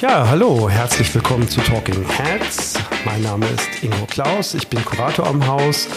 Ja, hallo, herzlich willkommen zu Talking Heads. Mein Name ist Ingo Klaus, ich bin Kurator am Haus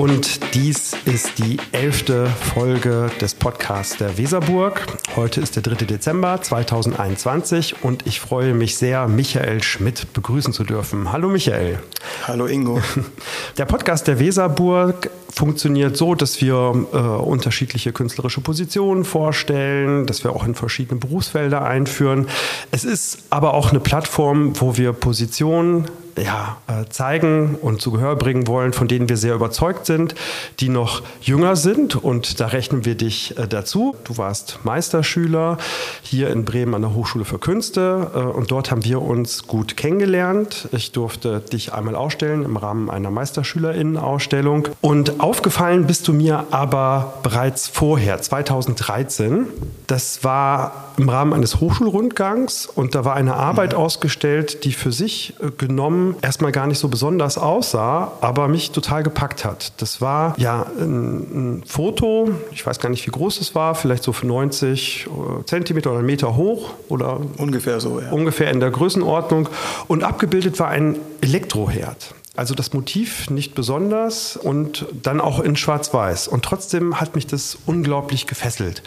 und dies ist die elfte Folge des Podcasts der Weserburg. Heute ist der 3. Dezember 2021 und ich freue mich sehr, Michael Schmidt begrüßen zu dürfen. Hallo Michael. Hallo Ingo. Der Podcast der Weserburg funktioniert so, dass wir äh, unterschiedliche künstlerische Positionen vorstellen, dass wir auch in verschiedene Berufsfelder einführen. Es ist aber auch eine Plattform, wo wir Positionen ja, äh, zeigen und zu Gehör bringen wollen, von denen wir sehr überzeugt sind, die noch jünger sind. Und da rechnen wir dich äh, dazu. Du warst Meisterschüler hier in Bremen an der Hochschule für Künste äh, und dort haben wir uns gut kennengelernt. Ich durfte dich einmal ausstellen im Rahmen einer Meisterschülerinnenausstellung. Und aufgefallen bist du mir aber bereits vorher, 2013. Das war im Rahmen eines Hochschulrundgangs und da war eine Arbeit mhm. ausgestellt, die für sich genommen erstmal gar nicht so besonders aussah, aber mich total gepackt hat. Das war ja ein, ein Foto, ich weiß gar nicht, wie groß es war, vielleicht so für 90 äh, Zentimeter oder einen Meter hoch oder ungefähr so, ja. Ungefähr in der Größenordnung. Und abgebildet war ein Elektroherd. Also das Motiv nicht besonders und dann auch in Schwarz-Weiß. Und trotzdem hat mich das unglaublich gefesselt.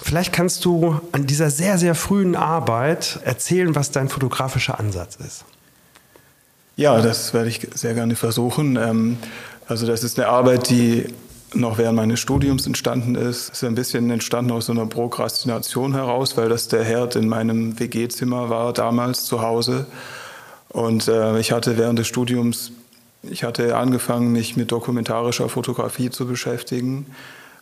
Vielleicht kannst du an dieser sehr, sehr frühen Arbeit erzählen, was dein fotografischer Ansatz ist. Ja, das werde ich sehr gerne versuchen. Ähm, also das ist eine Arbeit, die noch während meines Studiums entstanden ist. Ist ein bisschen entstanden aus so einer Prokrastination heraus, weil das der Herd in meinem WG-Zimmer war damals zu Hause. Und äh, ich hatte während des Studiums, ich hatte angefangen, mich mit dokumentarischer Fotografie zu beschäftigen,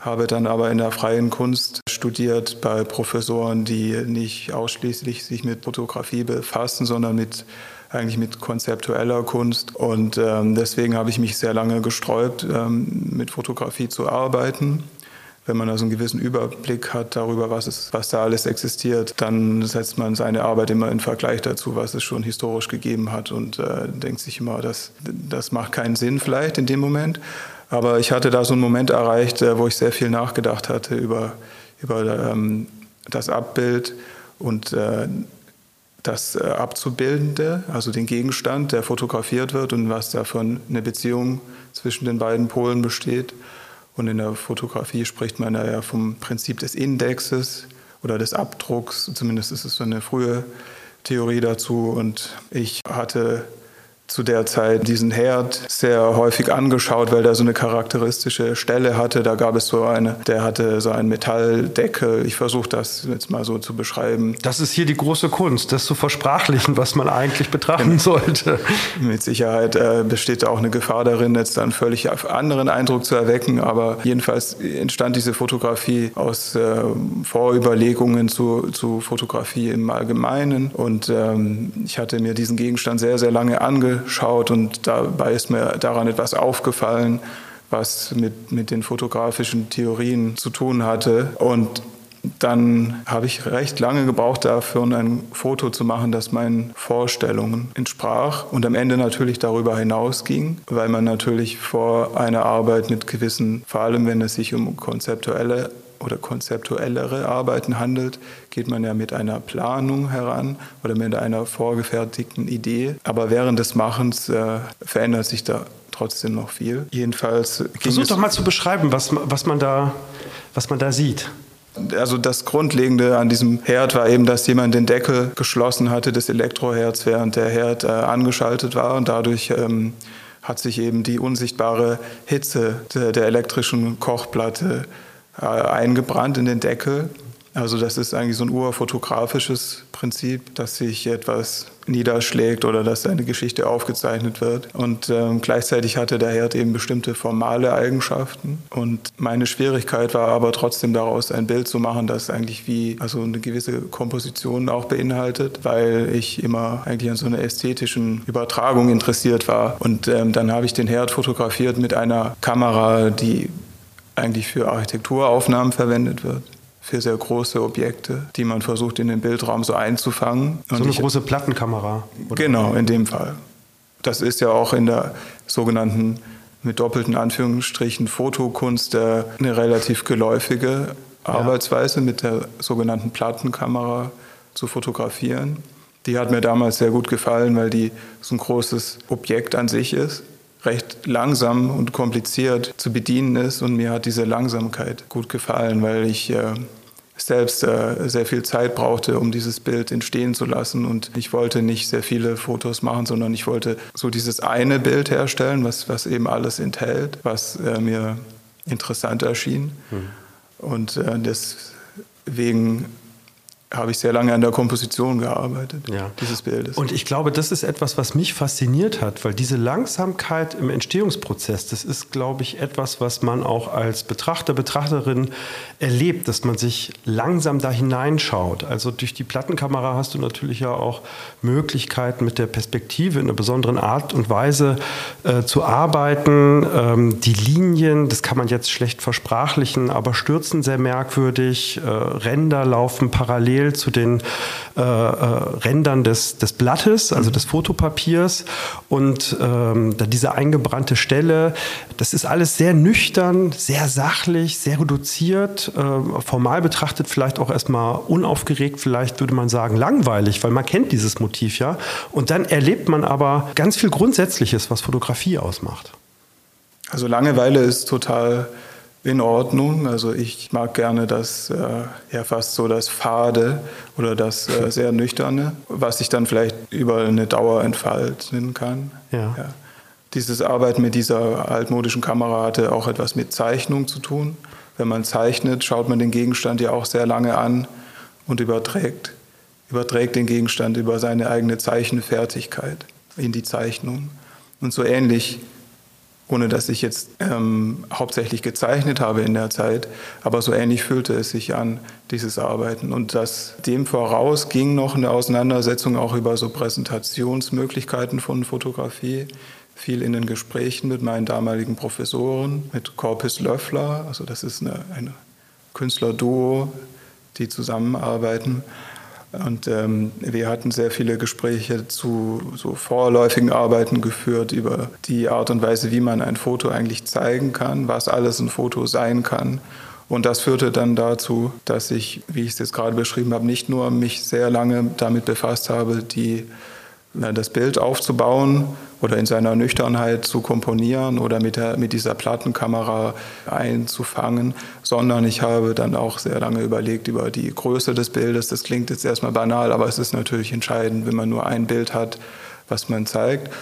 habe dann aber in der freien Kunst studiert bei Professoren, die nicht ausschließlich sich mit Fotografie befassen, sondern mit eigentlich mit konzeptueller Kunst. Und ähm, deswegen habe ich mich sehr lange gesträubt, ähm, mit Fotografie zu arbeiten. Wenn man also einen gewissen Überblick hat darüber, was, es, was da alles existiert, dann setzt man seine Arbeit immer in Vergleich dazu, was es schon historisch gegeben hat und äh, denkt sich immer, das, das macht keinen Sinn vielleicht in dem Moment. Aber ich hatte da so einen Moment erreicht, äh, wo ich sehr viel nachgedacht hatte über, über ähm, das Abbild und äh, das äh, Abzubildende, also den Gegenstand, der fotografiert wird und was davon eine Beziehung zwischen den beiden Polen besteht. Und in der Fotografie spricht man da ja vom Prinzip des Indexes oder des Abdrucks, zumindest ist es so eine frühe Theorie dazu. Und ich hatte zu der Zeit diesen Herd sehr häufig angeschaut, weil der so eine charakteristische Stelle hatte. Da gab es so eine, der hatte so einen Metalldeckel. Ich versuche das jetzt mal so zu beschreiben. Das ist hier die große Kunst, das zu versprachlichen, was man eigentlich betrachten genau. sollte. Mit Sicherheit äh, besteht auch eine Gefahr darin, jetzt einen völlig anderen Eindruck zu erwecken. Aber jedenfalls entstand diese Fotografie aus äh, Vorüberlegungen zu, zu Fotografie im Allgemeinen. Und ähm, ich hatte mir diesen Gegenstand sehr, sehr lange angeschaut angeschaut und dabei ist mir daran etwas aufgefallen, was mit, mit den fotografischen Theorien zu tun hatte. Und dann habe ich recht lange gebraucht dafür, ein Foto zu machen, das meinen Vorstellungen entsprach und am Ende natürlich darüber hinausging, weil man natürlich vor einer Arbeit mit gewissen, vor allem wenn es sich um konzeptuelle oder konzeptuellere Arbeiten handelt, geht man ja mit einer Planung heran oder mit einer vorgefertigten Idee. Aber während des Machens äh, verändert sich da trotzdem noch viel. Jedenfalls Versuch doch mal zu beschreiben, was, was, man da, was man da sieht. Also das Grundlegende an diesem Herd war eben, dass jemand den Deckel geschlossen hatte des Elektroherds, während der Herd äh, angeschaltet war und dadurch ähm, hat sich eben die unsichtbare Hitze der, der elektrischen Kochplatte äh, eingebrannt in den Deckel. Also das ist eigentlich so ein urfotografisches Prinzip, dass sich etwas niederschlägt oder dass eine Geschichte aufgezeichnet wird. Und ähm, gleichzeitig hatte der Herd eben bestimmte formale Eigenschaften. Und meine Schwierigkeit war aber trotzdem daraus ein Bild zu machen, das eigentlich wie also eine gewisse Komposition auch beinhaltet, weil ich immer eigentlich an so einer ästhetischen Übertragung interessiert war. Und ähm, dann habe ich den Herd fotografiert mit einer Kamera, die eigentlich für Architekturaufnahmen verwendet wird. Für sehr große Objekte, die man versucht in den Bildraum so einzufangen. So eine ich, große Plattenkamera. Oder? Genau, in dem Fall. Das ist ja auch in der sogenannten, mit doppelten Anführungsstrichen, Fotokunst äh, eine relativ geläufige ja. Arbeitsweise, mit der sogenannten Plattenkamera zu fotografieren. Die hat mir damals sehr gut gefallen, weil die so ein großes Objekt an sich ist, recht langsam und kompliziert zu bedienen ist und mir hat diese Langsamkeit gut gefallen, weil ich äh, selbst äh, sehr viel Zeit brauchte, um dieses Bild entstehen zu lassen. Und ich wollte nicht sehr viele Fotos machen, sondern ich wollte so dieses eine Bild herstellen, was, was eben alles enthält, was äh, mir interessant erschien. Mhm. Und äh, deswegen habe ich sehr lange an der Komposition gearbeitet, ja. dieses Bildes. Und ich glaube, das ist etwas, was mich fasziniert hat, weil diese Langsamkeit im Entstehungsprozess, das ist, glaube ich, etwas, was man auch als Betrachter, Betrachterin erlebt, dass man sich langsam da hineinschaut. Also durch die Plattenkamera hast du natürlich ja auch Möglichkeiten, mit der Perspektive in einer besonderen Art und Weise äh, zu arbeiten. Ähm, die Linien, das kann man jetzt schlecht versprachlichen, aber stürzen sehr merkwürdig, äh, Ränder laufen parallel parallel zu den äh, äh, Rändern des, des Blattes, also des Fotopapiers. Und ähm, diese eingebrannte Stelle, das ist alles sehr nüchtern, sehr sachlich, sehr reduziert, äh, formal betrachtet vielleicht auch erstmal unaufgeregt, vielleicht würde man sagen langweilig, weil man kennt dieses Motiv ja. Und dann erlebt man aber ganz viel Grundsätzliches, was Fotografie ausmacht. Also Langeweile ist total in Ordnung. Also ich mag gerne das äh, ja fast so das Fade oder das äh, sehr Nüchterne, was sich dann vielleicht über eine Dauer entfalten kann. Ja. ja. Dieses Arbeiten mit dieser altmodischen Kamera hatte auch etwas mit Zeichnung zu tun. Wenn man zeichnet, schaut man den Gegenstand ja auch sehr lange an und überträgt, überträgt den Gegenstand über seine eigene Zeichenfertigkeit in die Zeichnung. Und so ähnlich ohne dass ich jetzt ähm, hauptsächlich gezeichnet habe in der Zeit, aber so ähnlich fühlte es sich an, dieses Arbeiten. Und das dem voraus ging noch eine Auseinandersetzung auch über so Präsentationsmöglichkeiten von Fotografie, viel in den Gesprächen mit meinen damaligen Professoren, mit Corpus Löffler, also das ist eine, eine Künstlerduo, die zusammenarbeiten. Und ähm, wir hatten sehr viele Gespräche zu so vorläufigen Arbeiten geführt über die Art und Weise, wie man ein Foto eigentlich zeigen kann, was alles ein Foto sein kann. Und das führte dann dazu, dass ich, wie ich es jetzt gerade beschrieben habe, nicht nur mich sehr lange damit befasst habe, die das Bild aufzubauen oder in seiner Nüchternheit zu komponieren oder mit, der, mit dieser Plattenkamera einzufangen, sondern ich habe dann auch sehr lange überlegt über die Größe des Bildes. Das klingt jetzt erstmal banal, aber es ist natürlich entscheidend, wenn man nur ein Bild hat, was man zeigt.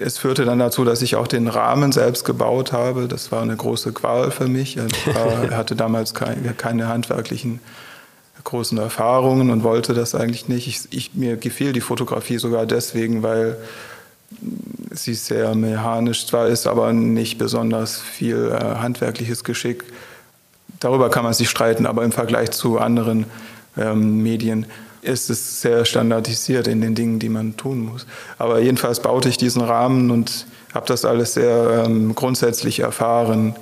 Es führte dann dazu, dass ich auch den Rahmen selbst gebaut habe. Das war eine große Qual für mich. Ich hatte damals keine handwerklichen großen Erfahrungen und wollte das eigentlich nicht. Ich, ich, mir gefiel die Fotografie sogar deswegen, weil sie sehr mechanisch zwar ist, aber nicht besonders viel äh, handwerkliches Geschick. Darüber kann man sich streiten, aber im Vergleich zu anderen ähm, Medien ist es sehr standardisiert in den Dingen, die man tun muss. Aber jedenfalls baute ich diesen Rahmen und habe das alles sehr ähm, grundsätzlich erfahren.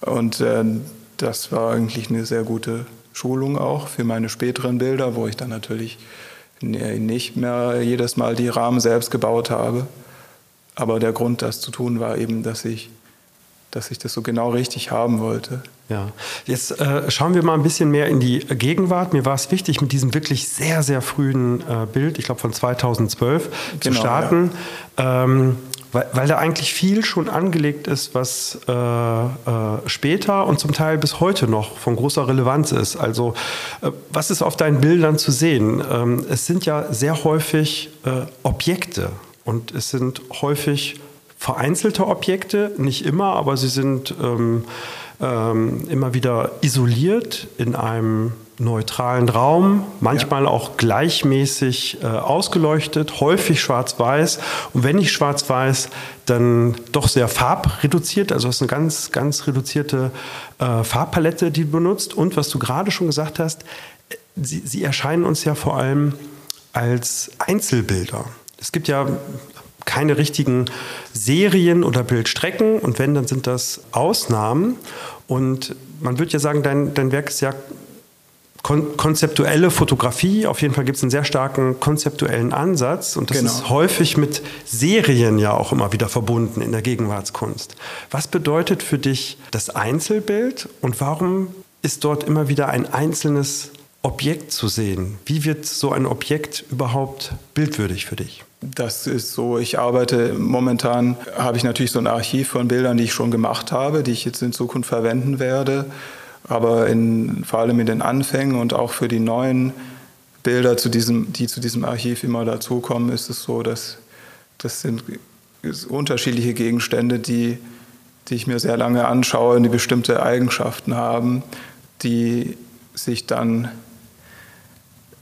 Und äh, das war eigentlich eine sehr gute Schulung auch für meine späteren Bilder, wo ich dann natürlich nicht mehr jedes Mal die Rahmen selbst gebaut habe. Aber der Grund, das zu tun, war eben, dass ich, dass ich das so genau richtig haben wollte. Ja, jetzt äh, schauen wir mal ein bisschen mehr in die Gegenwart. Mir war es wichtig, mit diesem wirklich sehr, sehr frühen äh, Bild, ich glaube von 2012, genau, zu starten. Ja. Ähm, weil, weil da eigentlich viel schon angelegt ist, was äh, äh, später und zum Teil bis heute noch von großer Relevanz ist. Also äh, was ist auf deinen Bildern zu sehen? Ähm, es sind ja sehr häufig äh, Objekte und es sind häufig vereinzelte Objekte, nicht immer, aber sie sind ähm, ähm, immer wieder isoliert in einem neutralen Raum, manchmal ja. auch gleichmäßig äh, ausgeleuchtet, häufig schwarz-weiß. Und wenn nicht schwarz-weiß, dann doch sehr farbreduziert. Also es ist eine ganz, ganz reduzierte äh, Farbpalette, die du benutzt. Und was du gerade schon gesagt hast, sie, sie erscheinen uns ja vor allem als Einzelbilder. Es gibt ja keine richtigen Serien oder Bildstrecken und wenn, dann sind das Ausnahmen. Und man würde ja sagen, dein, dein Werk ist ja kon konzeptuelle Fotografie. Auf jeden Fall gibt es einen sehr starken konzeptuellen Ansatz und das genau. ist häufig mit Serien ja auch immer wieder verbunden in der Gegenwartskunst. Was bedeutet für dich das Einzelbild und warum ist dort immer wieder ein einzelnes Objekt zu sehen? Wie wird so ein Objekt überhaupt bildwürdig für dich? Das ist so, ich arbeite momentan, habe ich natürlich so ein Archiv von Bildern, die ich schon gemacht habe, die ich jetzt in Zukunft verwenden werde. Aber in, vor allem in den Anfängen und auch für die neuen Bilder, zu diesem, die zu diesem Archiv immer dazukommen, ist es so, dass das sind unterschiedliche Gegenstände, die, die ich mir sehr lange anschaue und die bestimmte Eigenschaften haben, die sich dann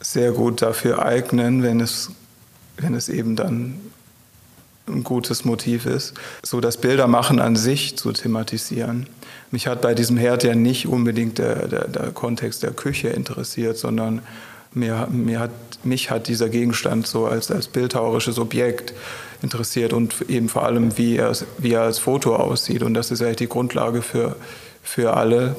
sehr gut dafür eignen, wenn es, wenn es eben dann ein gutes Motiv ist, so das Bildermachen an sich zu thematisieren. Mich hat bei diesem Herd ja nicht unbedingt der, der, der Kontext der Küche interessiert, sondern mir, mir hat, mich hat dieser Gegenstand so als, als bildhauerisches Objekt interessiert und eben vor allem, wie er, wie er als Foto aussieht. Und das ist eigentlich die Grundlage für, für alle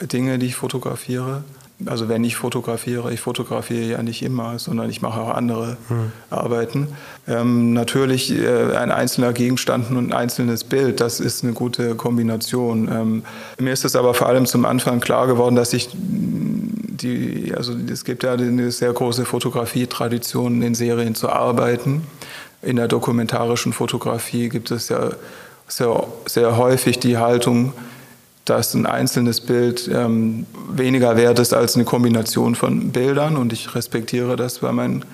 Dinge, die ich fotografiere. Also wenn ich fotografiere, ich fotografiere ja nicht immer, sondern ich mache auch andere hm. Arbeiten. Ähm, natürlich äh, ein einzelner Gegenstand und ein einzelnes Bild, das ist eine gute Kombination. Ähm, mir ist es aber vor allem zum Anfang klar geworden, dass ich die, also es gibt ja eine sehr große Fotografietradition, in Serien zu arbeiten. In der dokumentarischen Fotografie gibt es ja sehr, sehr häufig die Haltung, dass ein einzelnes Bild ähm, weniger wert ist als eine Kombination von Bildern. Und ich respektiere das bei meinen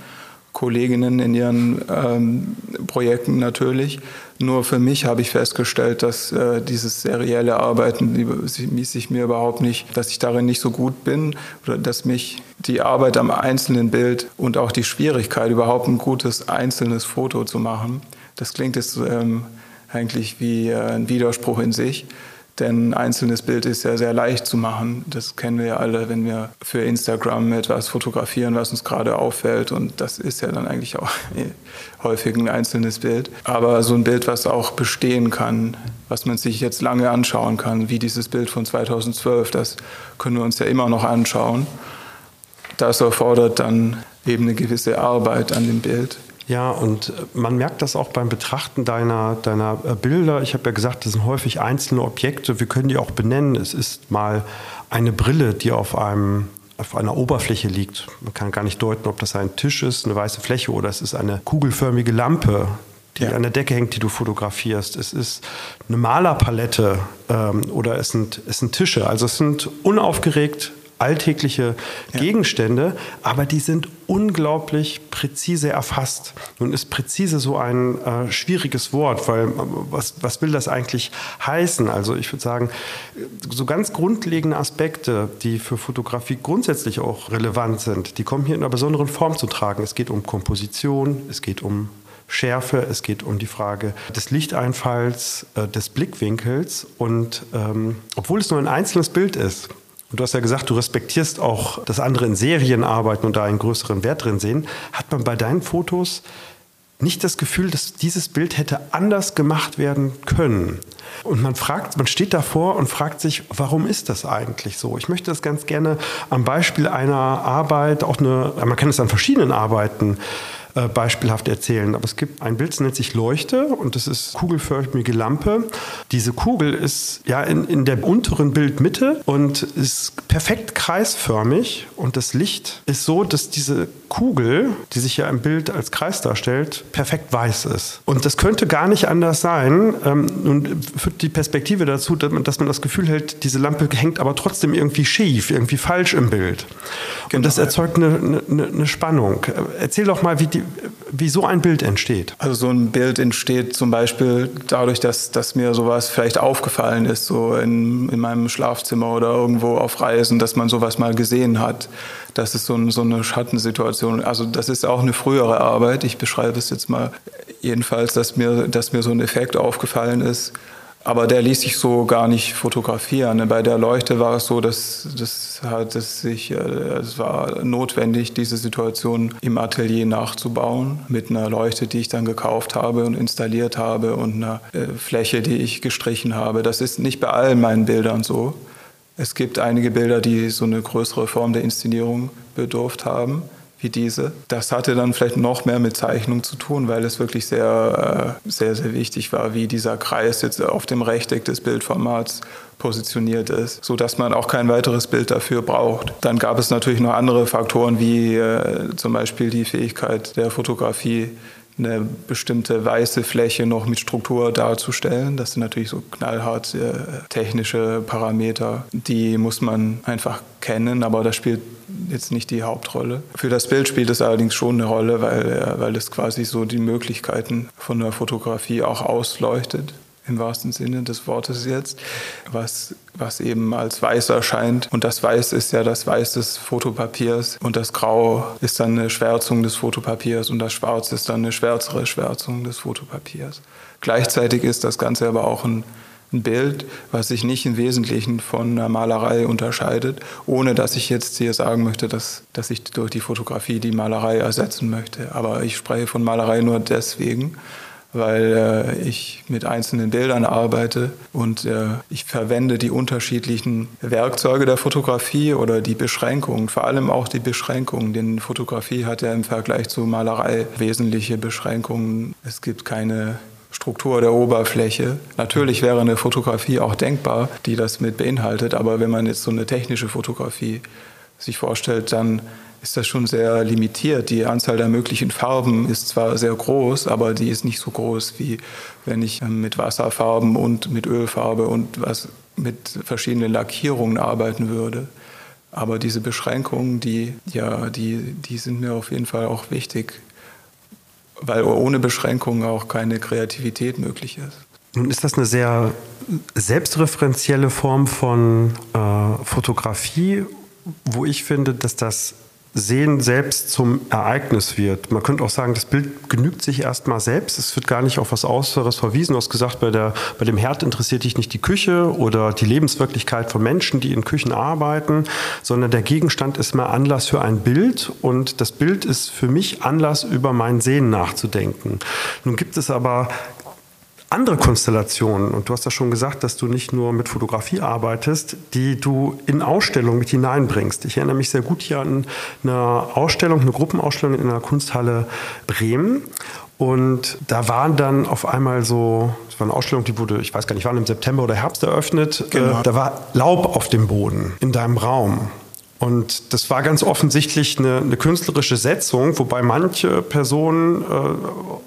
Kolleginnen in ihren ähm, Projekten natürlich. Nur für mich habe ich festgestellt, dass äh, dieses serielle Arbeiten die, sich mir überhaupt nicht, dass ich darin nicht so gut bin oder dass mich die Arbeit am einzelnen Bild und auch die Schwierigkeit, überhaupt ein gutes einzelnes Foto zu machen, das klingt jetzt ähm, eigentlich wie äh, ein Widerspruch in sich. Denn ein einzelnes Bild ist ja sehr leicht zu machen. Das kennen wir ja alle, wenn wir für Instagram etwas fotografieren, was uns gerade auffällt. Und das ist ja dann eigentlich auch häufig ein einzelnes Bild. Aber so ein Bild, was auch bestehen kann, was man sich jetzt lange anschauen kann, wie dieses Bild von 2012, das können wir uns ja immer noch anschauen. Das erfordert dann eben eine gewisse Arbeit an dem Bild. Ja, und man merkt das auch beim Betrachten deiner, deiner äh, Bilder. Ich habe ja gesagt, das sind häufig einzelne Objekte. Wir können die auch benennen. Es ist mal eine Brille, die auf einem auf einer Oberfläche liegt. Man kann gar nicht deuten, ob das ein Tisch ist, eine weiße Fläche oder es ist eine kugelförmige Lampe, die ja. an der Decke hängt, die du fotografierst. Es ist eine Malerpalette ähm, oder es sind, es sind Tische. Also es sind unaufgeregt alltägliche ja. Gegenstände, aber die sind unglaublich präzise erfasst. Nun ist präzise so ein äh, schwieriges Wort, weil äh, was, was will das eigentlich heißen? Also ich würde sagen, so ganz grundlegende Aspekte, die für Fotografie grundsätzlich auch relevant sind, die kommen hier in einer besonderen Form zu tragen. Es geht um Komposition, es geht um Schärfe, es geht um die Frage des Lichteinfalls, äh, des Blickwinkels. Und ähm, obwohl es nur ein einzelnes Bild ist, und du hast ja gesagt, du respektierst auch, dass andere in Serien arbeiten und da einen größeren Wert drin sehen. Hat man bei deinen Fotos nicht das Gefühl, dass dieses Bild hätte anders gemacht werden können? Und man fragt, man steht davor und fragt sich, warum ist das eigentlich so? Ich möchte das ganz gerne am Beispiel einer Arbeit, auch eine, man kann es an verschiedenen Arbeiten äh, beispielhaft erzählen. Aber es gibt ein Bild, das nennt sich Leuchte und das ist kugelförmige Lampe. Diese Kugel ist ja in, in der unteren Bildmitte und ist perfekt kreisförmig und das Licht ist so, dass diese Kugel, die sich ja im Bild als Kreis darstellt, perfekt weiß ist. Und das könnte gar nicht anders sein. Ähm, nun führt die Perspektive dazu, dass man, dass man das Gefühl hält, diese Lampe hängt aber trotzdem irgendwie schief, irgendwie falsch im Bild. Genau. Und das erzeugt eine, eine, eine Spannung. Erzähl doch mal, wie, die, wie so ein Bild entsteht. Also so ein Bild entsteht zum Beispiel dadurch, dass, dass mir sowas vielleicht aufgefallen ist, so in, in meinem Schlafzimmer oder irgendwo auf Reisen, dass man sowas mal gesehen hat. Das ist so, ein, so eine Schattensituation. Also das ist auch eine frühere Arbeit. Ich beschreibe es jetzt mal jedenfalls, dass mir, dass mir so ein Effekt aufgefallen ist aber der ließ sich so gar nicht fotografieren. Bei der Leuchte war es so, dass, dass hat es sich, äh, es war notwendig, diese Situation im Atelier nachzubauen mit einer Leuchte, die ich dann gekauft habe und installiert habe und einer äh, Fläche, die ich gestrichen habe. Das ist nicht bei allen meinen Bildern so. Es gibt einige Bilder, die so eine größere Form der Inszenierung bedurft haben. Wie diese. Das hatte dann vielleicht noch mehr mit Zeichnung zu tun, weil es wirklich sehr, äh, sehr, sehr wichtig war, wie dieser Kreis jetzt auf dem Rechteck des Bildformats positioniert ist, so dass man auch kein weiteres Bild dafür braucht. Dann gab es natürlich noch andere Faktoren wie äh, zum Beispiel die Fähigkeit der Fotografie, eine bestimmte weiße Fläche noch mit Struktur darzustellen. Das sind natürlich so knallhart äh, technische Parameter, die muss man einfach kennen, aber das spielt jetzt nicht die Hauptrolle. Für das Bild spielt es allerdings schon eine Rolle, weil, äh, weil es quasi so die Möglichkeiten von der Fotografie auch ausleuchtet im wahrsten Sinne des Wortes jetzt, was, was eben als weiß erscheint. Und das Weiß ist ja das Weiß des Fotopapiers und das Grau ist dann eine Schwärzung des Fotopapiers und das Schwarz ist dann eine schwärzere Schwärzung des Fotopapiers. Gleichzeitig ist das Ganze aber auch ein, ein Bild, was sich nicht im Wesentlichen von einer Malerei unterscheidet, ohne dass ich jetzt hier sagen möchte, dass, dass ich durch die Fotografie die Malerei ersetzen möchte. Aber ich spreche von Malerei nur deswegen, weil äh, ich mit einzelnen Bildern arbeite und äh, ich verwende die unterschiedlichen Werkzeuge der Fotografie oder die Beschränkungen, vor allem auch die Beschränkungen, denn Fotografie hat ja im Vergleich zu Malerei wesentliche Beschränkungen. Es gibt keine Struktur der Oberfläche. Natürlich wäre eine Fotografie auch denkbar, die das mit beinhaltet, aber wenn man jetzt so eine technische Fotografie sich vorstellt, dann ist das schon sehr limitiert. Die Anzahl der möglichen Farben ist zwar sehr groß, aber die ist nicht so groß, wie wenn ich ähm, mit Wasserfarben und mit Ölfarbe und was mit verschiedenen Lackierungen arbeiten würde. Aber diese Beschränkungen, die, ja, die, die sind mir auf jeden Fall auch wichtig, weil ohne Beschränkungen auch keine Kreativität möglich ist. Nun ist das eine sehr selbstreferenzielle Form von äh, Fotografie, wo ich finde, dass das Sehen selbst zum Ereignis wird. Man könnte auch sagen, das Bild genügt sich erstmal selbst. Es wird gar nicht auf was Äußeres verwiesen. Du hast gesagt, bei, der, bei dem Herd interessiert dich nicht die Küche oder die Lebenswirklichkeit von Menschen, die in Küchen arbeiten, sondern der Gegenstand ist mehr Anlass für ein Bild und das Bild ist für mich Anlass, über mein Sehen nachzudenken. Nun gibt es aber andere Konstellationen, und du hast ja schon gesagt, dass du nicht nur mit Fotografie arbeitest, die du in Ausstellungen mit hineinbringst. Ich erinnere mich sehr gut hier an eine Ausstellung, eine Gruppenausstellung in der Kunsthalle Bremen. Und da waren dann auf einmal so, es war eine Ausstellung, die wurde, ich weiß gar nicht, wann im September oder Herbst eröffnet. Genau. Äh, da war Laub auf dem Boden in deinem Raum. Und das war ganz offensichtlich eine, eine künstlerische Setzung, wobei manche Personen äh,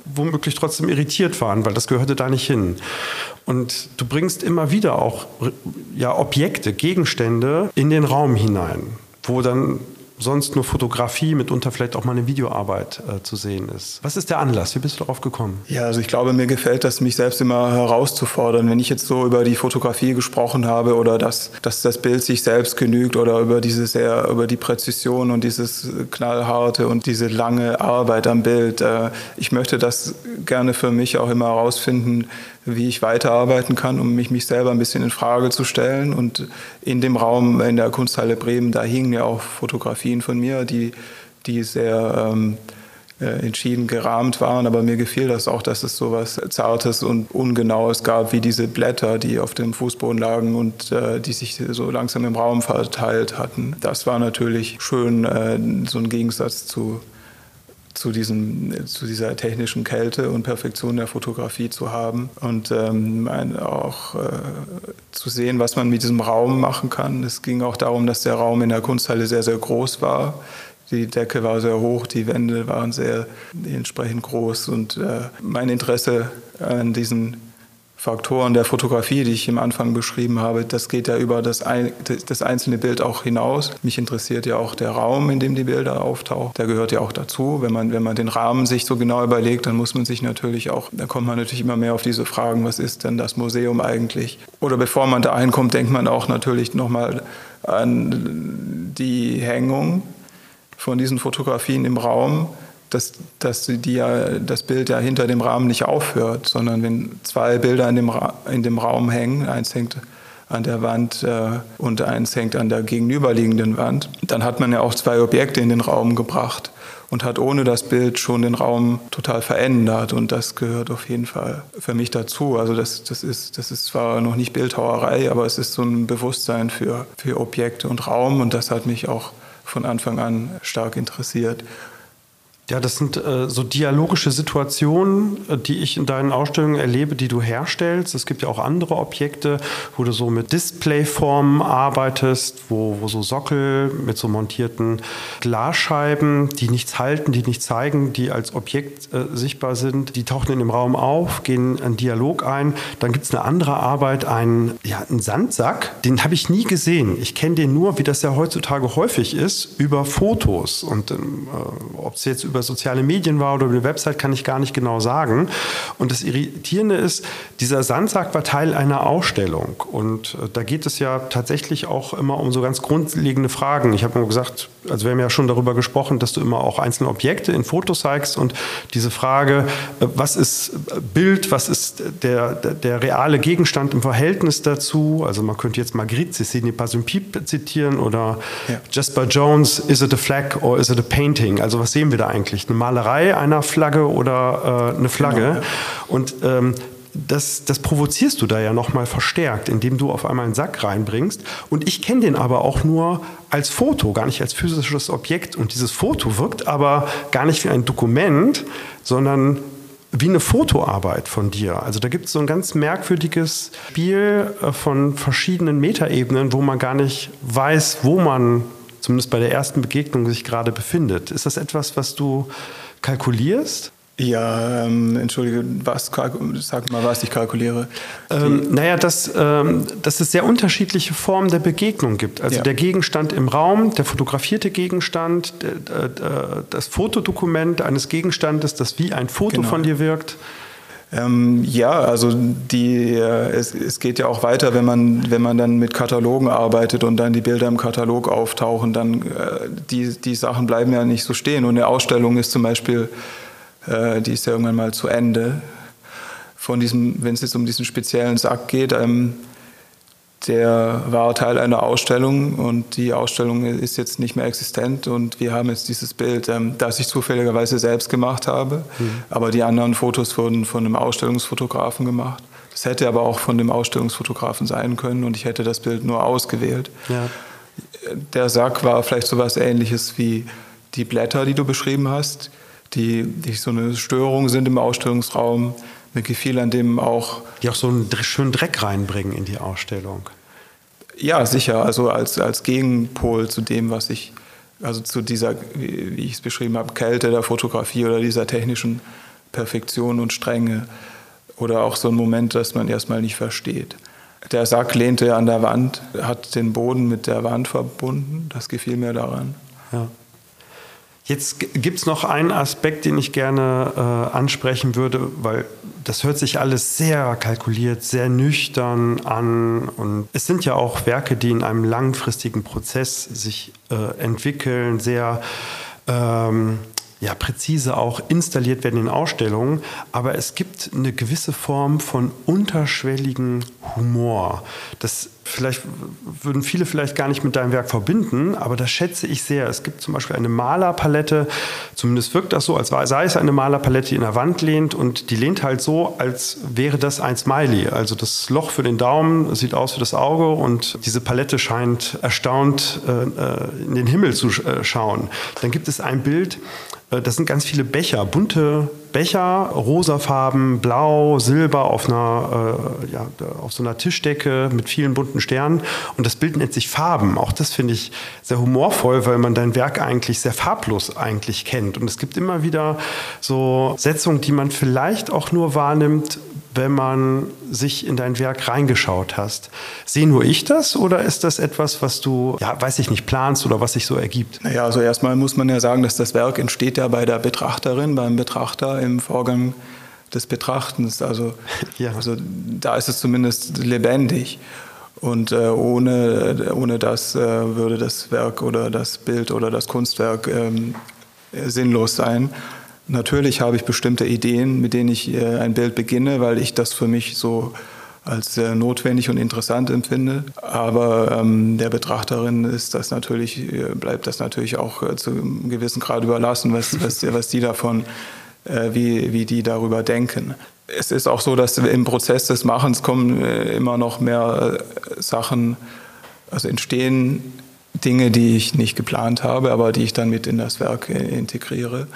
womöglich trotzdem irritiert waren, weil das gehörte da nicht hin. Und du bringst immer wieder auch ja, Objekte, Gegenstände in den Raum hinein, wo dann sonst nur Fotografie, mitunter vielleicht auch mal eine Videoarbeit äh, zu sehen ist. Was ist der Anlass? Wie bist du darauf gekommen? Ja, also ich glaube, mir gefällt das, mich selbst immer herauszufordern. Wenn ich jetzt so über die Fotografie gesprochen habe oder dass, dass das Bild sich selbst genügt oder über diese sehr, über die Präzision und dieses knallharte und diese lange Arbeit am Bild. Äh, ich möchte das gerne für mich auch immer herausfinden, wie ich weiterarbeiten kann, um mich, mich selber ein bisschen in Frage zu stellen. Und in dem Raum in der Kunsthalle Bremen, da hingen ja auch Fotografien von mir, die, die sehr ähm, äh, entschieden gerahmt waren. Aber mir gefiel das auch, dass es so was Zartes und Ungenaues gab, wie diese Blätter, die auf dem Fußboden lagen und äh, die sich so langsam im Raum verteilt hatten. Das war natürlich schön, äh, so ein Gegensatz zu zu, diesem, zu dieser technischen Kälte und Perfektion der Fotografie zu haben und ähm, auch äh, zu sehen, was man mit diesem Raum machen kann. Es ging auch darum, dass der Raum in der Kunsthalle sehr, sehr groß war. Die Decke war sehr hoch, die Wände waren sehr entsprechend groß und äh, mein Interesse an diesen Faktoren der Fotografie, die ich im Anfang beschrieben habe, das geht ja über das, ein, das einzelne Bild auch hinaus. Mich interessiert ja auch der Raum, in dem die Bilder auftauchen. Der gehört ja auch dazu. Wenn man, wenn man den Rahmen sich so genau überlegt, dann muss man sich natürlich auch, da kommt man natürlich immer mehr auf diese Fragen, was ist denn das Museum eigentlich? Oder bevor man da hinkommt, denkt man auch natürlich nochmal an die Hängung von diesen Fotografien im Raum dass, dass die ja, das Bild ja hinter dem Rahmen nicht aufhört, sondern wenn zwei Bilder in dem, Ra in dem Raum hängen, eins hängt an der Wand äh, und eins hängt an der gegenüberliegenden Wand, dann hat man ja auch zwei Objekte in den Raum gebracht und hat ohne das Bild schon den Raum total verändert. Und das gehört auf jeden Fall für mich dazu. Also das, das, ist, das ist zwar noch nicht Bildhauerei, aber es ist so ein Bewusstsein für, für Objekte und Raum und das hat mich auch von Anfang an stark interessiert. Ja, das sind äh, so dialogische Situationen, äh, die ich in deinen Ausstellungen erlebe, die du herstellst. Es gibt ja auch andere Objekte, wo du so mit Displayformen arbeitest, wo, wo so Sockel mit so montierten Glasscheiben, die nichts halten, die nichts zeigen, die als Objekt äh, sichtbar sind, die tauchen in dem Raum auf, gehen einen Dialog ein. Dann gibt es eine andere Arbeit, einen, ja, einen Sandsack, den habe ich nie gesehen. Ich kenne den nur, wie das ja heutzutage häufig ist, über Fotos. Und ähm, äh, ob es jetzt über über soziale Medien war oder über die Website, kann ich gar nicht genau sagen. Und das Irritierende ist, dieser Sandsack war Teil einer Ausstellung. Und äh, da geht es ja tatsächlich auch immer um so ganz grundlegende Fragen. Ich habe mal gesagt, also wir haben ja schon darüber gesprochen, dass du immer auch einzelne Objekte in Fotos zeigst und diese Frage, äh, was ist Bild, was ist der, der, der reale Gegenstand im Verhältnis dazu? Also man könnte jetzt Magritte, Cécile pas un pipe zitieren oder ja. Jasper Jones, is it a flag or is it a painting? Also was sehen wir da eigentlich? Eigentlich? Eine Malerei einer Flagge oder äh, eine Flagge? Genau, ja. Und ähm, das, das provozierst du da ja nochmal verstärkt, indem du auf einmal einen Sack reinbringst. Und ich kenne den aber auch nur als Foto, gar nicht als physisches Objekt. Und dieses Foto wirkt aber gar nicht wie ein Dokument, sondern wie eine Fotoarbeit von dir. Also da gibt es so ein ganz merkwürdiges Spiel äh, von verschiedenen Metaebenen, wo man gar nicht weiß, wo man zumindest bei der ersten Begegnung sich gerade befindet. Ist das etwas, was du kalkulierst? Ja, ähm, entschuldige, was, sag mal, was ich kalkuliere. Ähm, naja, dass, ähm, dass es sehr unterschiedliche Formen der Begegnung gibt. Also ja. der Gegenstand im Raum, der fotografierte Gegenstand, der, der, das Fotodokument eines Gegenstandes, das wie ein Foto genau. von dir wirkt. Ähm, ja, also die, äh, es, es, geht ja auch weiter, wenn man, wenn man dann mit Katalogen arbeitet und dann die Bilder im Katalog auftauchen, dann äh, die, die Sachen bleiben ja nicht so stehen. Und eine Ausstellung ist zum Beispiel, äh, die ist ja irgendwann mal zu Ende. Von diesem, wenn es jetzt um diesen speziellen Sack geht, ähm, der war Teil einer Ausstellung und die Ausstellung ist jetzt nicht mehr existent und wir haben jetzt dieses Bild, ähm, das ich zufälligerweise selbst gemacht habe, mhm. aber die anderen Fotos wurden von einem Ausstellungsfotografen gemacht. Das hätte aber auch von dem Ausstellungsfotografen sein können und ich hätte das Bild nur ausgewählt. Ja. Der Sack war vielleicht so etwas ähnliches wie die Blätter, die du beschrieben hast, die, die so eine Störung sind im Ausstellungsraum mir gefiel an dem auch. Die auch so einen schönen Dreck reinbringen in die Ausstellung. Ja, sicher. Also als, als Gegenpol zu dem, was ich, also zu dieser, wie ich es beschrieben habe, Kälte der Fotografie oder dieser technischen Perfektion und Strenge. Oder auch so ein Moment, das man erstmal nicht versteht. Der Sack lehnte an der Wand, hat den Boden mit der Wand verbunden. Das gefiel mir daran. Ja. Jetzt gibt es noch einen Aspekt, den ich gerne äh, ansprechen würde, weil das hört sich alles sehr kalkuliert, sehr nüchtern an. Und es sind ja auch Werke, die in einem langfristigen Prozess sich äh, entwickeln, sehr ähm, ja, präzise auch installiert werden in Ausstellungen, aber es gibt eine gewisse Form von unterschwelligen Humor. Das vielleicht würden viele vielleicht gar nicht mit deinem Werk verbinden, aber das schätze ich sehr. Es gibt zum Beispiel eine Malerpalette, zumindest wirkt das so, als sei es eine Malerpalette, die in der Wand lehnt und die lehnt halt so, als wäre das ein Smiley. Also das Loch für den Daumen sieht aus wie das Auge und diese Palette scheint erstaunt äh, äh in den Himmel zu äh, schauen. Dann gibt es ein Bild, das sind ganz viele Becher, bunte Becher, rosafarben, blau, silber auf, einer, äh, ja, auf so einer Tischdecke mit vielen bunten Sternen. Und das Bild nennt sich Farben. Auch das finde ich sehr humorvoll, weil man dein Werk eigentlich sehr farblos eigentlich kennt. Und es gibt immer wieder so Setzungen, die man vielleicht auch nur wahrnimmt, wenn man sich in dein Werk reingeschaut hast. Sehe nur ich das oder ist das etwas, was du, ja, weiß ich nicht, planst oder was sich so ergibt? Naja, also erstmal muss man ja sagen, dass das Werk entsteht ja bei der Betrachterin, beim Betrachter im Vorgang des Betrachtens. Also, ja. also da ist es zumindest lebendig. Und äh, ohne, ohne das äh, würde das Werk oder das Bild oder das Kunstwerk ähm, sinnlos sein. Natürlich habe ich bestimmte Ideen, mit denen ich äh, ein Bild beginne, weil ich das für mich so als sehr notwendig und interessant empfinde. Aber ähm, der Betrachterin ist das natürlich, äh, bleibt das natürlich auch äh, zu einem gewissen Grad überlassen, was, was, was die davon, äh, wie, wie die darüber denken. Es ist auch so, dass im Prozess des Machens kommen immer noch mehr Sachen, also entstehen Dinge, die ich nicht geplant habe, aber die ich dann mit in das Werk integriere.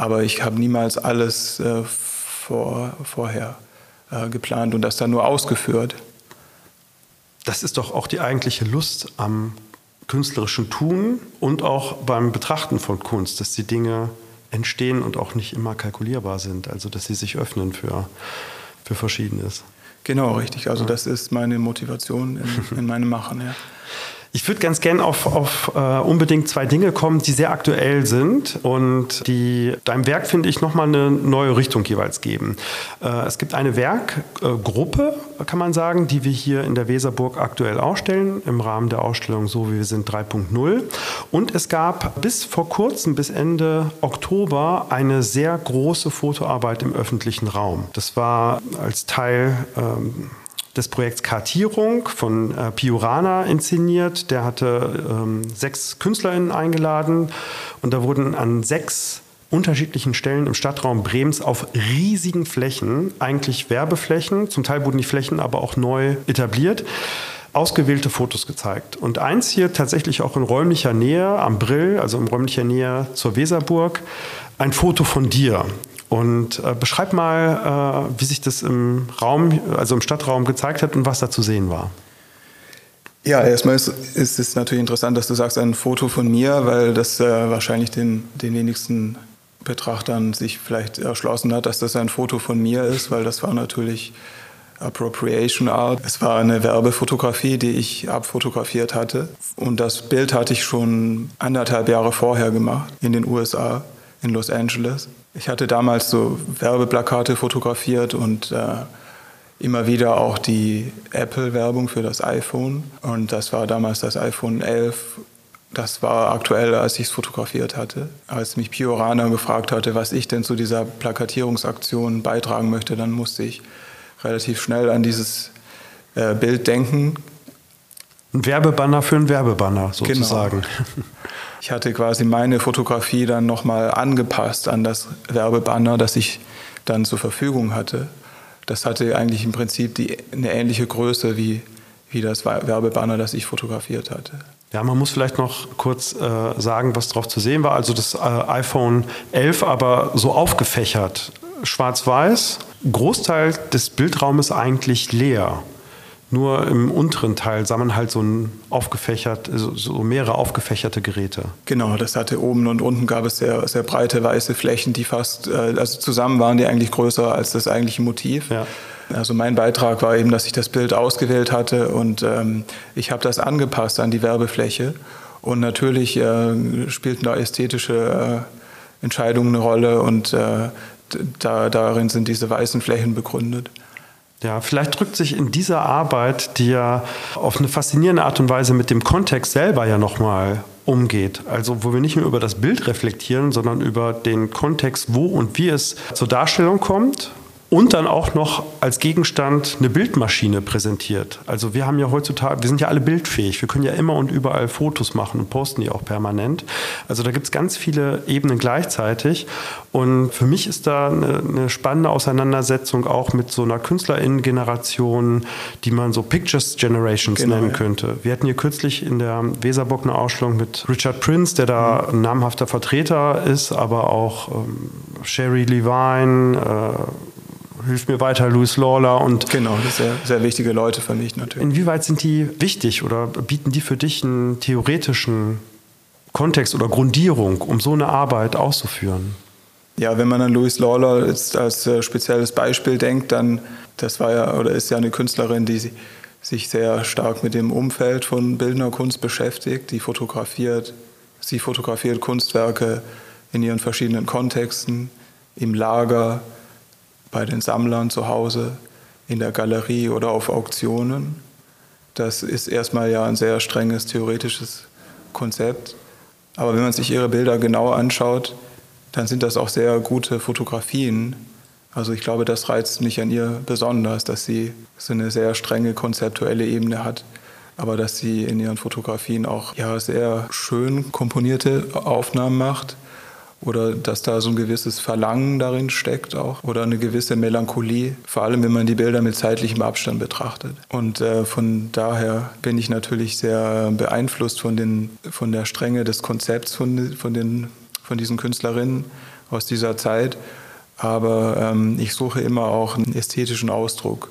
Aber ich habe niemals alles äh, vor, vorher äh, geplant und das dann nur ausgeführt. Das ist doch auch die eigentliche Lust am künstlerischen Tun und auch beim Betrachten von Kunst, dass die Dinge entstehen und auch nicht immer kalkulierbar sind, also dass sie sich öffnen für, für Verschiedenes. Genau, richtig. Also das ist meine Motivation in, in meinem Machen. Ja. Ich würde ganz gern auf, auf äh, unbedingt zwei Dinge kommen, die sehr aktuell sind und die deinem Werk, finde ich, nochmal eine neue Richtung jeweils geben. Äh, es gibt eine Werkgruppe, äh, kann man sagen, die wir hier in der Weserburg aktuell ausstellen, im Rahmen der Ausstellung So wie wir sind 3.0. Und es gab bis vor kurzem, bis Ende Oktober, eine sehr große Fotoarbeit im öffentlichen Raum. Das war als Teil ähm, des Projekts Kartierung von äh, Piurana inszeniert. Der hatte ähm, sechs KünstlerInnen eingeladen und da wurden an sechs unterschiedlichen Stellen im Stadtraum Brems auf riesigen Flächen, eigentlich Werbeflächen, zum Teil wurden die Flächen aber auch neu etabliert, ausgewählte Fotos gezeigt. Und eins hier tatsächlich auch in räumlicher Nähe am Brill, also in räumlicher Nähe zur Weserburg, ein Foto von dir. Und äh, beschreib mal, äh, wie sich das im Raum, also im Stadtraum gezeigt hat und was da zu sehen war. Ja, erstmal ist, ist es natürlich interessant, dass du sagst, ein Foto von mir, weil das äh, wahrscheinlich den, den wenigsten Betrachtern sich vielleicht erschlossen hat, dass das ein Foto von mir ist, weil das war natürlich Appropriation Art. Es war eine Werbefotografie, die ich abfotografiert hatte. Und das Bild hatte ich schon anderthalb Jahre vorher gemacht in den USA, in Los Angeles. Ich hatte damals so Werbeplakate fotografiert und äh, immer wieder auch die Apple-Werbung für das iPhone. Und das war damals das iPhone 11. Das war aktuell, als ich es fotografiert hatte. Als mich Piorana gefragt hatte, was ich denn zu dieser Plakatierungsaktion beitragen möchte, dann musste ich relativ schnell an dieses äh, Bild denken. Ein Werbebanner für einen Werbebanner sozusagen. Genau. Ich hatte quasi meine Fotografie dann nochmal angepasst an das Werbebanner, das ich dann zur Verfügung hatte. Das hatte eigentlich im Prinzip die, eine ähnliche Größe wie, wie das Werbebanner, das ich fotografiert hatte. Ja, man muss vielleicht noch kurz äh, sagen, was drauf zu sehen war. Also das äh, iPhone 11, aber so aufgefächert, schwarz-weiß. Großteil des Bildraumes eigentlich leer. Nur im unteren Teil sah man halt so, ein aufgefächert, so mehrere aufgefächerte Geräte. Genau, das hatte oben und unten gab es sehr, sehr breite weiße Flächen, die fast, äh, also zusammen waren die eigentlich größer als das eigentliche Motiv. Ja. Also mein Beitrag war eben, dass ich das Bild ausgewählt hatte und ähm, ich habe das angepasst an die Werbefläche. Und natürlich äh, spielten da ästhetische äh, Entscheidungen eine Rolle und äh, da, darin sind diese weißen Flächen begründet. Ja, vielleicht drückt sich in dieser Arbeit, die ja auf eine faszinierende Art und Weise mit dem Kontext selber ja nochmal umgeht. Also wo wir nicht nur über das Bild reflektieren, sondern über den Kontext, wo und wie es zur Darstellung kommt und dann auch noch als Gegenstand eine Bildmaschine präsentiert. Also wir haben ja heutzutage, wir sind ja alle bildfähig, wir können ja immer und überall Fotos machen und posten die auch permanent. Also da gibt es ganz viele Ebenen gleichzeitig und für mich ist da eine, eine spannende Auseinandersetzung auch mit so einer Künstlerinnen-Generation, die man so Pictures Generations genau, nennen könnte. Wir hatten hier kürzlich in der Weserbock eine Ausstellung mit Richard Prince, der da ein namhafter Vertreter ist, aber auch ähm, Sherry Levine, äh, hilft mir weiter, Louis Lawler und. Genau, das sind sehr, sehr wichtige Leute für mich natürlich. Inwieweit sind die wichtig oder bieten die für dich einen theoretischen Kontext oder Grundierung, um so eine Arbeit auszuführen? Ja, wenn man an Louis Lawler jetzt als äh, spezielles Beispiel denkt, dann, das war ja oder ist ja eine Künstlerin, die sich sehr stark mit dem Umfeld von bildender Kunst beschäftigt, die fotografiert, sie fotografiert Kunstwerke in ihren verschiedenen Kontexten, im Lager, bei den Sammlern zu Hause, in der Galerie oder auf Auktionen. Das ist erstmal ja ein sehr strenges theoretisches Konzept. Aber wenn man sich ihre Bilder genau anschaut, dann sind das auch sehr gute Fotografien. Also ich glaube, das reizt mich an ihr besonders, dass sie so eine sehr strenge konzeptuelle Ebene hat, aber dass sie in ihren Fotografien auch ja, sehr schön komponierte Aufnahmen macht oder dass da so ein gewisses Verlangen darin steckt auch oder eine gewisse Melancholie, vor allem wenn man die Bilder mit zeitlichem Abstand betrachtet. Und äh, von daher bin ich natürlich sehr beeinflusst von, den, von der Strenge des Konzepts von, von, den, von diesen Künstlerinnen aus dieser Zeit. Aber ähm, ich suche immer auch einen ästhetischen Ausdruck.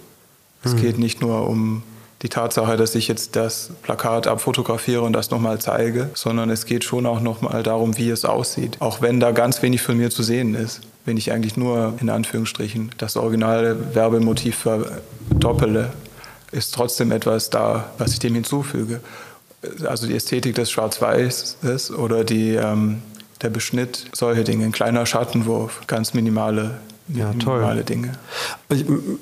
Es mhm. geht nicht nur um die Tatsache, dass ich jetzt das Plakat abfotografiere und das nochmal zeige, sondern es geht schon auch nochmal darum, wie es aussieht. Auch wenn da ganz wenig von mir zu sehen ist. Wenn ich eigentlich nur in Anführungsstrichen das originale Werbemotiv verdoppele, ist trotzdem etwas da, was ich dem hinzufüge. Also die Ästhetik des Schwarz-Weißes oder die, ähm, der Beschnitt, solche Dinge, ein kleiner Schattenwurf, ganz minimale ja, toll. Dinge.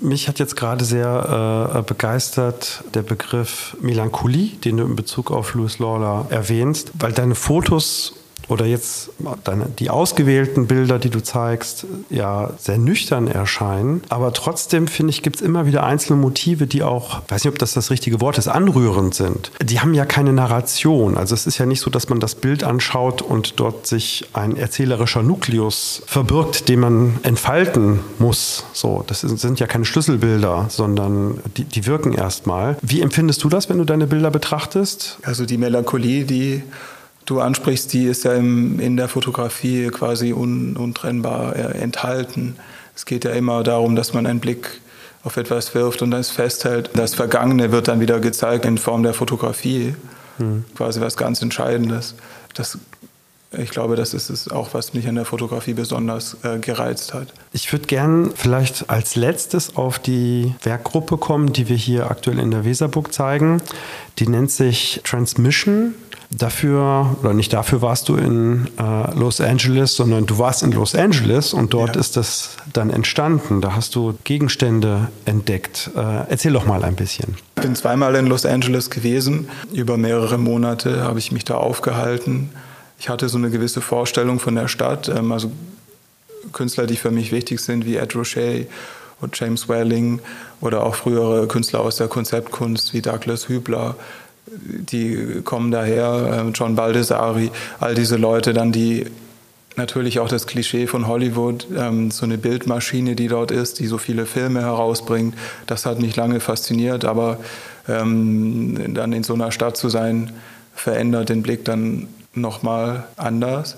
Mich hat jetzt gerade sehr äh, begeistert der Begriff Melancholie, den du in Bezug auf Louis Lawler erwähnst, weil deine Fotos oder jetzt deine, die ausgewählten Bilder, die du zeigst, ja sehr nüchtern erscheinen. Aber trotzdem, finde ich, gibt es immer wieder einzelne Motive, die auch, weiß nicht, ob das das richtige Wort ist, anrührend sind. Die haben ja keine Narration. Also es ist ja nicht so, dass man das Bild anschaut und dort sich ein erzählerischer Nukleus verbirgt, den man entfalten muss. So, das sind ja keine Schlüsselbilder, sondern die, die wirken erstmal. Wie empfindest du das, wenn du deine Bilder betrachtest? Also die Melancholie, die du ansprichst, die ist ja im, in der Fotografie quasi un, untrennbar äh, enthalten. Es geht ja immer darum, dass man einen Blick auf etwas wirft und das festhält. Das Vergangene wird dann wieder gezeigt in Form der Fotografie. Mhm. Quasi was ganz Entscheidendes. Das, ich glaube, das ist es auch, was mich an der Fotografie besonders äh, gereizt hat. Ich würde gern vielleicht als letztes auf die Werkgruppe kommen, die wir hier aktuell in der Weserburg zeigen. Die nennt sich Transmission. Dafür, oder nicht dafür warst du in äh, Los Angeles, sondern du warst in Los Angeles und dort ja. ist das dann entstanden. Da hast du Gegenstände entdeckt. Äh, erzähl doch mal ein bisschen. Ich bin zweimal in Los Angeles gewesen. Über mehrere Monate habe ich mich da aufgehalten. Ich hatte so eine gewisse Vorstellung von der Stadt. Ähm, also Künstler, die für mich wichtig sind, wie Ed Roche und James Welling oder auch frühere Künstler aus der Konzeptkunst wie Douglas Hübler die kommen daher, äh, John Baldessari, all diese Leute dann, die natürlich auch das Klischee von Hollywood, ähm, so eine Bildmaschine, die dort ist, die so viele Filme herausbringt, das hat mich lange fasziniert, aber ähm, dann in so einer Stadt zu sein, verändert den Blick dann nochmal anders.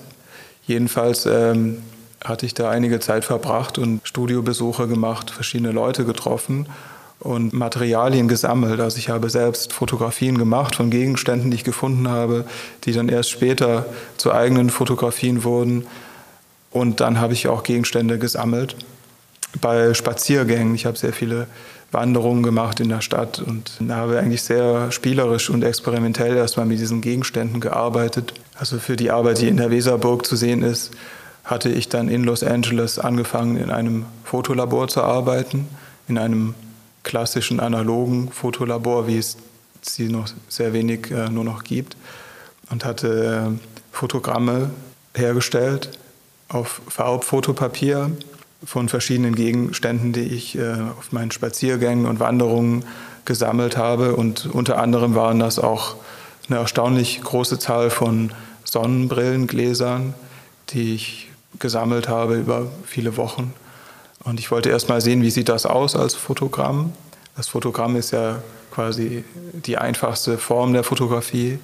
Jedenfalls ähm, hatte ich da einige Zeit verbracht und Studiobesuche gemacht, verschiedene Leute getroffen und Materialien gesammelt. Also ich habe selbst Fotografien gemacht von Gegenständen, die ich gefunden habe, die dann erst später zu eigenen Fotografien wurden. Und dann habe ich auch Gegenstände gesammelt bei Spaziergängen. Ich habe sehr viele Wanderungen gemacht in der Stadt und habe eigentlich sehr spielerisch und experimentell erstmal mit diesen Gegenständen gearbeitet. Also für die Arbeit, die in der Weserburg zu sehen ist, hatte ich dann in Los Angeles angefangen, in einem Fotolabor zu arbeiten, in einem klassischen analogen Fotolabor, wie es sie noch sehr wenig äh, nur noch gibt, und hatte äh, Fotogramme hergestellt auf Farbfotopapier von verschiedenen Gegenständen, die ich äh, auf meinen Spaziergängen und Wanderungen gesammelt habe. Und unter anderem waren das auch eine erstaunlich große Zahl von Sonnenbrillengläsern, die ich gesammelt habe über viele Wochen. Und ich wollte erst mal sehen, wie sieht das aus als Fotogramm. Das Fotogramm ist ja quasi die einfachste Form der Fotografie,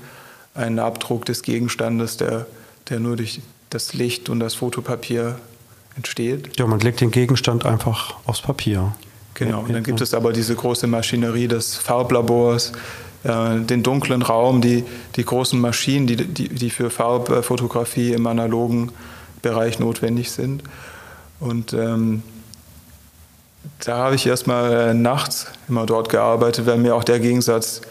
ein Abdruck des Gegenstandes, der, der nur durch das Licht und das Fotopapier entsteht. Ja, man legt den Gegenstand einfach aufs Papier. Genau, und dann gibt es aber diese große Maschinerie des Farblabors, äh, den dunklen Raum, die, die großen Maschinen, die, die, die für Farbfotografie im analogen Bereich notwendig sind. Und ähm, da habe ich erstmal äh, nachts immer dort gearbeitet, weil mir auch der Gegensatz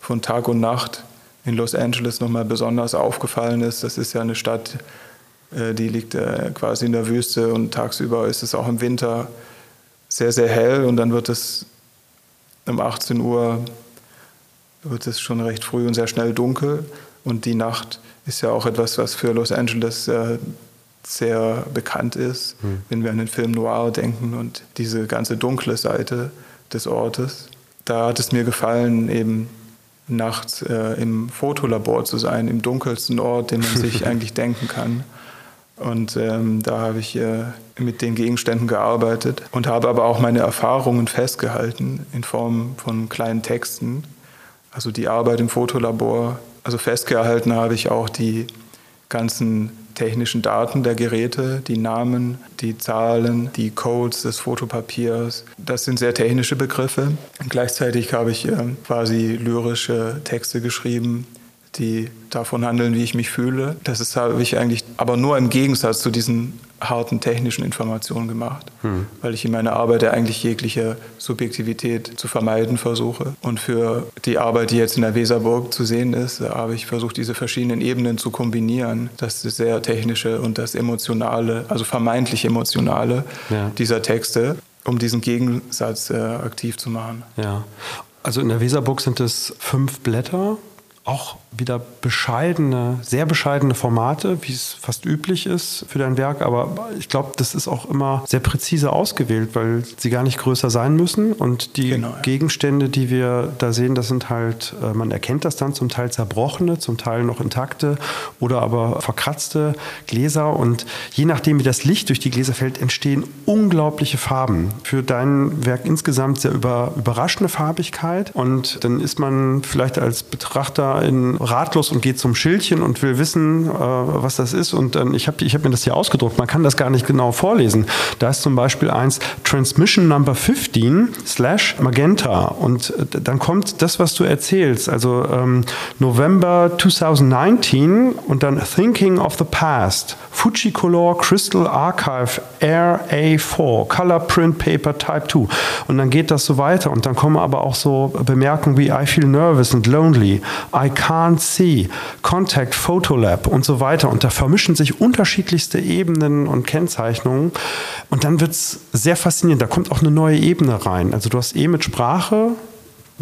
von Tag und Nacht in Los Angeles nochmal besonders aufgefallen ist. Das ist ja eine Stadt, äh, die liegt äh, quasi in der Wüste und tagsüber ist es auch im Winter sehr, sehr hell und dann wird es um 18 Uhr wird es schon recht früh und sehr schnell dunkel und die Nacht ist ja auch etwas, was für Los Angeles sehr bekannt ist, mhm. wenn wir an den Film Noir denken und diese ganze dunkle Seite des Ortes. Da hat es mir gefallen, eben nachts äh, im Fotolabor zu sein, im dunkelsten Ort, den man sich eigentlich denken kann. Und ähm, da habe ich äh, mit den Gegenständen gearbeitet und habe aber auch meine Erfahrungen festgehalten in Form von kleinen Texten. Also die Arbeit im Fotolabor. Also festgehalten habe ich auch die ganzen technischen Daten der Geräte, die Namen, die Zahlen, die Codes des Fotopapiers. Das sind sehr technische Begriffe. Und gleichzeitig habe ich äh, quasi lyrische Texte geschrieben, die davon handeln, wie ich mich fühle. Das ist, habe ich eigentlich aber nur im Gegensatz zu diesen harten technischen Informationen gemacht, hm. weil ich in meiner Arbeit ja eigentlich jegliche Subjektivität zu vermeiden versuche. Und für die Arbeit, die jetzt in der Weserburg zu sehen ist, habe ich versucht, diese verschiedenen Ebenen zu kombinieren. Das sehr technische und das emotionale, also vermeintlich emotionale ja. dieser Texte, um diesen Gegensatz äh, aktiv zu machen. Ja. Also in der Weserburg sind es fünf Blätter auch wieder bescheidene, sehr bescheidene Formate, wie es fast üblich ist für dein Werk. Aber ich glaube, das ist auch immer sehr präzise ausgewählt, weil sie gar nicht größer sein müssen. Und die genau, ja. Gegenstände, die wir da sehen, das sind halt, äh, man erkennt das dann zum Teil zerbrochene, zum Teil noch intakte oder aber verkratzte Gläser. Und je nachdem, wie das Licht durch die Gläser fällt, entstehen unglaubliche Farben. Für dein Werk insgesamt sehr über, überraschende Farbigkeit. Und dann ist man vielleicht als Betrachter in ratlos und geht zum Schildchen und will wissen, äh, was das ist. Und ähm, ich habe ich hab mir das hier ausgedruckt. Man kann das gar nicht genau vorlesen. Da ist zum Beispiel eins Transmission Number 15 slash Magenta. Und äh, dann kommt das, was du erzählst. Also ähm, November 2019 und dann Thinking of the Past. Fujicolor Crystal Archive Air A4 Color Print Paper Type 2. Und dann geht das so weiter. Und dann kommen aber auch so Bemerkungen wie I feel nervous and lonely. I can't see, Contact Photolab und so weiter. Und da vermischen sich unterschiedlichste Ebenen und Kennzeichnungen. Und dann wird es sehr faszinierend. Da kommt auch eine neue Ebene rein. Also du hast eh mit Sprache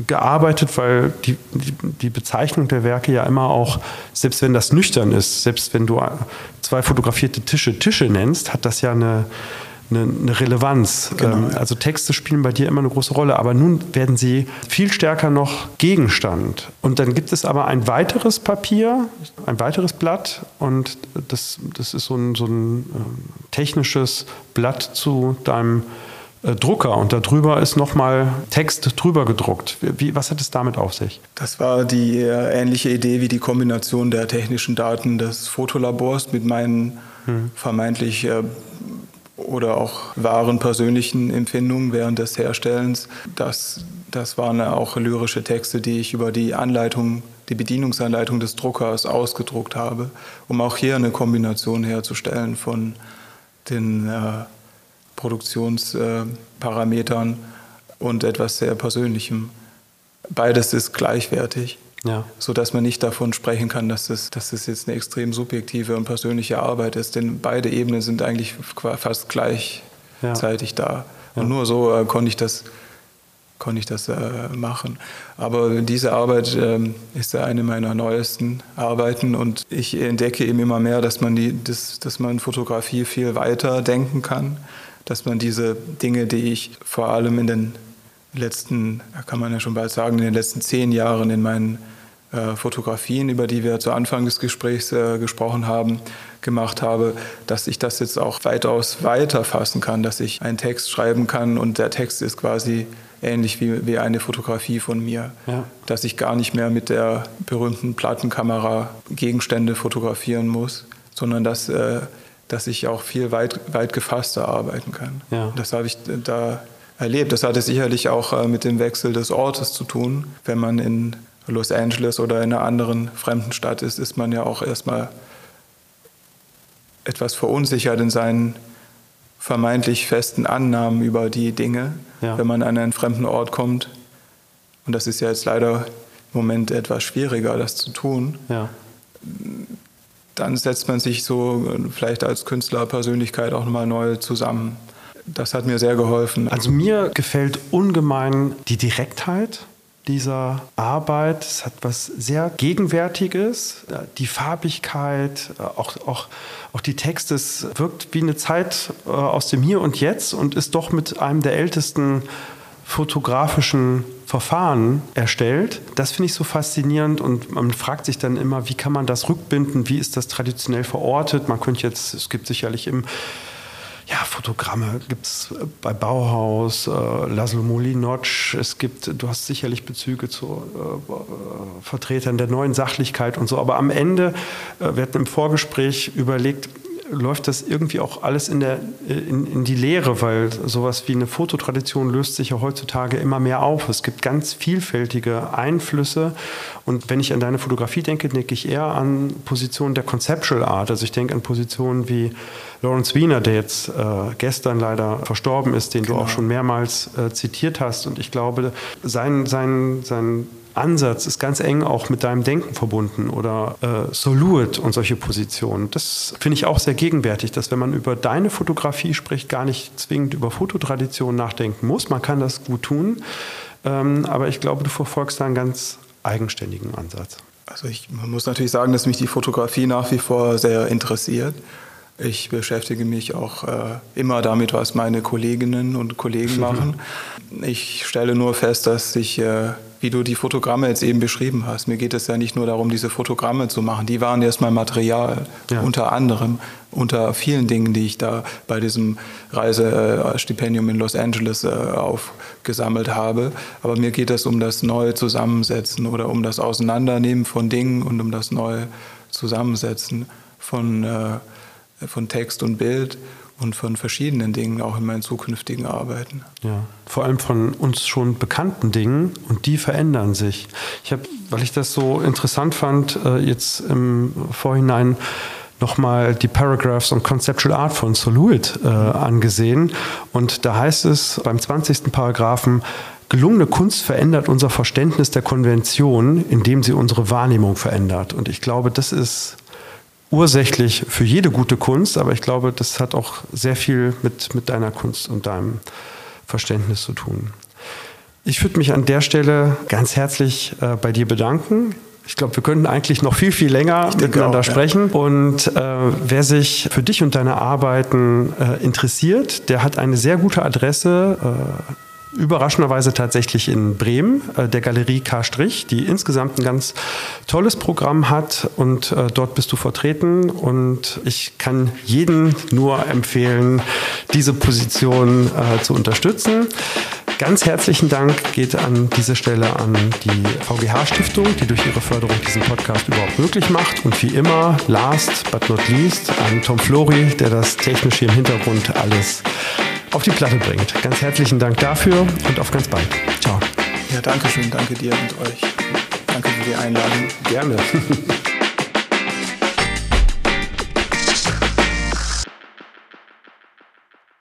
gearbeitet, weil die, die, die, Bezeichnung der Werke ja immer auch, selbst wenn das nüchtern ist, selbst wenn du zwei fotografierte Tische Tische nennst, hat das ja eine, eine, eine Relevanz. Genau, ähm, Also Texte spielen bei dir immer eine große Rolle, aber nun werden sie viel stärker noch Gegenstand. Und dann gibt es aber ein weiteres Papier, ein weiteres Blatt und das, das ist so ein, so ein äh, technisches Blatt zu deinem äh, Drucker und darüber ist nochmal Text drüber gedruckt. Wie, was hat es damit auf sich? Das war die äh, ähnliche Idee wie die Kombination der technischen Daten des Fotolabors mit meinen hm. vermeintlich äh, oder auch wahren persönlichen Empfindungen während des Herstellens. Das, das waren auch lyrische Texte, die ich über die Anleitung, die Bedienungsanleitung des Druckers ausgedruckt habe, um auch hier eine Kombination herzustellen von den äh, Produktionsparametern und etwas sehr Persönlichem. Beides ist gleichwertig. Ja. So dass man nicht davon sprechen kann, dass es, dass es jetzt eine extrem subjektive und persönliche Arbeit ist, denn beide Ebenen sind eigentlich fast gleichzeitig ja. da. Und ja. nur so äh, konnte ich das, konnte ich das äh, machen. Aber diese Arbeit äh, ist eine meiner neuesten Arbeiten und ich entdecke eben immer mehr, dass man, die, das, dass man Fotografie viel weiter denken kann, dass man diese Dinge, die ich vor allem in den letzten, kann man ja schon bald sagen, in den letzten zehn Jahren in meinen äh, Fotografien, über die wir zu Anfang des Gesprächs äh, gesprochen haben, gemacht habe, dass ich das jetzt auch weitaus weiter fassen kann, dass ich einen Text schreiben kann und der Text ist quasi ähnlich wie, wie eine Fotografie von mir, ja. dass ich gar nicht mehr mit der berühmten Plattenkamera Gegenstände fotografieren muss, sondern dass, äh, dass ich auch viel weit, weit gefasster arbeiten kann. Ja. Das habe ich da erlebt. Das hatte sicherlich auch äh, mit dem Wechsel des Ortes zu tun. Wenn man in Los Angeles oder in einer anderen fremden Stadt ist, ist man ja auch erstmal etwas verunsichert in seinen vermeintlich festen Annahmen über die Dinge, ja. wenn man an einen fremden Ort kommt. Und das ist ja jetzt leider im Moment etwas schwieriger, das zu tun. Ja. Dann setzt man sich so vielleicht als Künstlerpersönlichkeit auch nochmal neu zusammen. Das hat mir sehr geholfen. Also mir gefällt ungemein die Direktheit dieser Arbeit. Es hat was sehr Gegenwärtiges. Die Farbigkeit, auch, auch, auch die Texte, es wirkt wie eine Zeit äh, aus dem Hier und Jetzt und ist doch mit einem der ältesten fotografischen Verfahren erstellt. Das finde ich so faszinierend und man fragt sich dann immer, wie kann man das rückbinden, wie ist das traditionell verortet. Man könnte jetzt, es gibt sicherlich im ja, Fotogramme gibt es bei Bauhaus, äh, Laszlo Molinocz, es gibt, du hast sicherlich Bezüge zu äh, Vertretern der neuen Sachlichkeit und so, aber am Ende, äh, wir hatten im Vorgespräch überlegt, läuft das irgendwie auch alles in, der, in, in die Leere, weil sowas wie eine Fototradition löst sich ja heutzutage immer mehr auf. Es gibt ganz vielfältige Einflüsse. Und wenn ich an deine Fotografie denke, denke ich eher an Positionen der Conceptual Art. Also ich denke an Positionen wie Lawrence Wiener, der jetzt äh, gestern leider verstorben ist, den genau. du auch schon mehrmals äh, zitiert hast. Und ich glaube, sein, sein, sein Ansatz ist ganz eng auch mit deinem Denken verbunden oder äh, Soluit und solche Positionen. Das finde ich auch sehr gegenwärtig, dass wenn man über deine Fotografie spricht, gar nicht zwingend über Fototradition nachdenken muss. Man kann das gut tun, ähm, aber ich glaube, du verfolgst da einen ganz eigenständigen Ansatz. Also ich, man muss natürlich sagen, dass mich die Fotografie nach wie vor sehr interessiert. Ich beschäftige mich auch äh, immer damit, was meine Kolleginnen und Kollegen machen. Ich stelle nur fest, dass ich, äh, wie du die Fotogramme jetzt eben beschrieben hast, mir geht es ja nicht nur darum, diese Fotogramme zu machen. Die waren erstmal Material, ja. unter anderem, unter vielen Dingen, die ich da bei diesem Reisestipendium in Los Angeles äh, aufgesammelt habe. Aber mir geht es um das neue Zusammensetzen oder um das Auseinandernehmen von Dingen und um das neue Zusammensetzen von äh, von Text und Bild und von verschiedenen Dingen auch in meinen zukünftigen Arbeiten. Ja, vor allem von uns schon bekannten Dingen und die verändern sich. Ich habe, weil ich das so interessant fand, äh, jetzt im Vorhinein nochmal die Paragraphs on Conceptual Art von Soluit äh, angesehen und da heißt es beim 20. Paragraphen, gelungene Kunst verändert unser Verständnis der Konvention, indem sie unsere Wahrnehmung verändert. Und ich glaube, das ist ursächlich für jede gute Kunst, aber ich glaube, das hat auch sehr viel mit, mit deiner Kunst und deinem Verständnis zu tun. Ich würde mich an der Stelle ganz herzlich äh, bei dir bedanken. Ich glaube, wir könnten eigentlich noch viel, viel länger miteinander auch, sprechen. Ja. Und äh, wer sich für dich und deine Arbeiten äh, interessiert, der hat eine sehr gute Adresse. Überraschenderweise tatsächlich in Bremen, äh, der Galerie K', die insgesamt ein ganz tolles Programm hat und äh, dort bist du vertreten und ich kann jeden nur empfehlen, diese Position äh, zu unterstützen. Ganz herzlichen Dank geht an dieser Stelle an die VGH-Stiftung, die durch ihre Förderung diesen Podcast überhaupt möglich macht. Und wie immer, last but not least, an Tom Flori, der das technische im Hintergrund alles auf die Platte bringt. Ganz herzlichen Dank dafür und auf ganz bald. Ciao. Ja, danke schön. Danke dir und euch. Danke für die Einladung. Gerne.